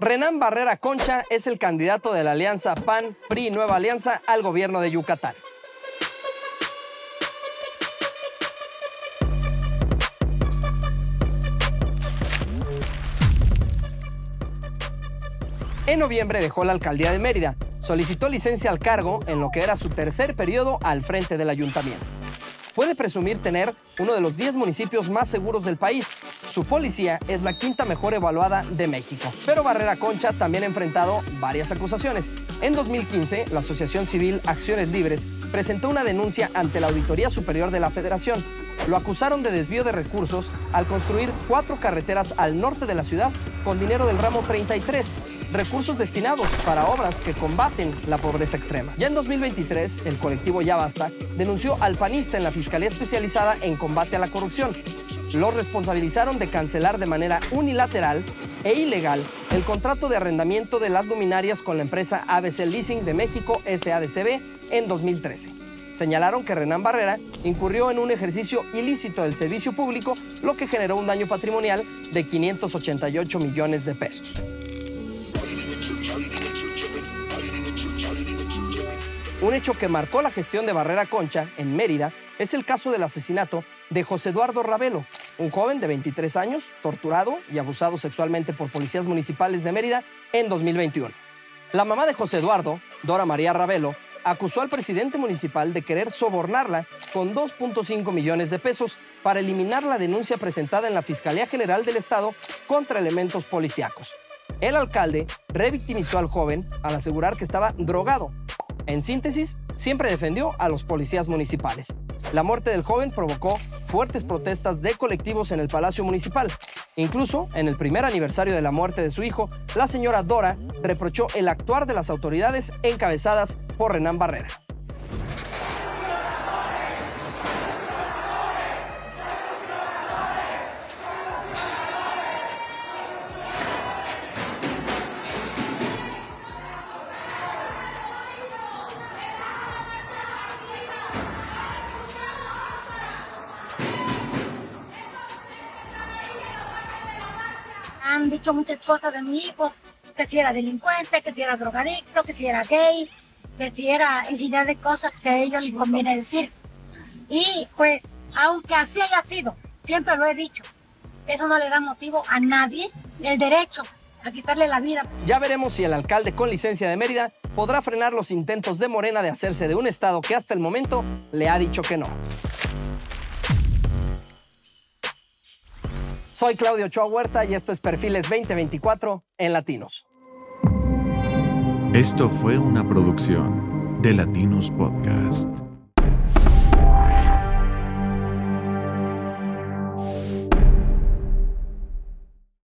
Renán Barrera Concha es el candidato de la alianza PAN-PRI Nueva Alianza al gobierno de Yucatán. En noviembre dejó la alcaldía de Mérida. Solicitó licencia al cargo en lo que era su tercer periodo al frente del ayuntamiento. Puede presumir tener uno de los 10 municipios más seguros del país. Su policía es la quinta mejor evaluada de México. Pero Barrera Concha también ha enfrentado varias acusaciones. En 2015, la Asociación Civil Acciones Libres presentó una denuncia ante la Auditoría Superior de la Federación lo acusaron de desvío de recursos al construir cuatro carreteras al norte de la ciudad con dinero del ramo 33, recursos destinados para obras que combaten la pobreza extrema. Ya en 2023, el colectivo Ya Basta denunció al panista en la Fiscalía Especializada en Combate a la Corrupción. Los responsabilizaron de cancelar de manera unilateral e ilegal el contrato de arrendamiento de las luminarias con la empresa ABC Leasing de México SADCB en 2013 señalaron que Renán Barrera incurrió en un ejercicio ilícito del servicio público, lo que generó un daño patrimonial de 588 millones de pesos. Un hecho que marcó la gestión de Barrera Concha en Mérida es el caso del asesinato de José Eduardo Ravelo, un joven de 23 años, torturado y abusado sexualmente por policías municipales de Mérida en 2021. La mamá de José Eduardo, Dora María Ravelo, acusó al presidente municipal de querer sobornarla con 2.5 millones de pesos para eliminar la denuncia presentada en la Fiscalía General del Estado contra elementos policíacos. El alcalde revictimizó al joven al asegurar que estaba drogado. En síntesis, siempre defendió a los policías municipales. La muerte del joven provocó fuertes protestas de colectivos en el Palacio Municipal. Incluso, en el primer aniversario de la muerte de su hijo, la señora Dora reprochó el actuar de las autoridades encabezadas por Renán Barrera. Han dicho muchas cosas de mi hijo, que si era delincuente, que si era drogadicto, que si era gay, que si era infinidad de cosas que a ellos les conviene decir. Y pues, aunque así haya sido, siempre lo he dicho, eso no le da motivo a nadie el derecho a quitarle la vida. Ya veremos si el alcalde con licencia de Mérida podrá frenar los intentos de Morena de hacerse de un estado que hasta el momento le ha dicho que no. Soy Claudio Ochoa Huerta y esto es Perfiles 2024 en Latinos. Esto fue una producción de Latinos Podcast.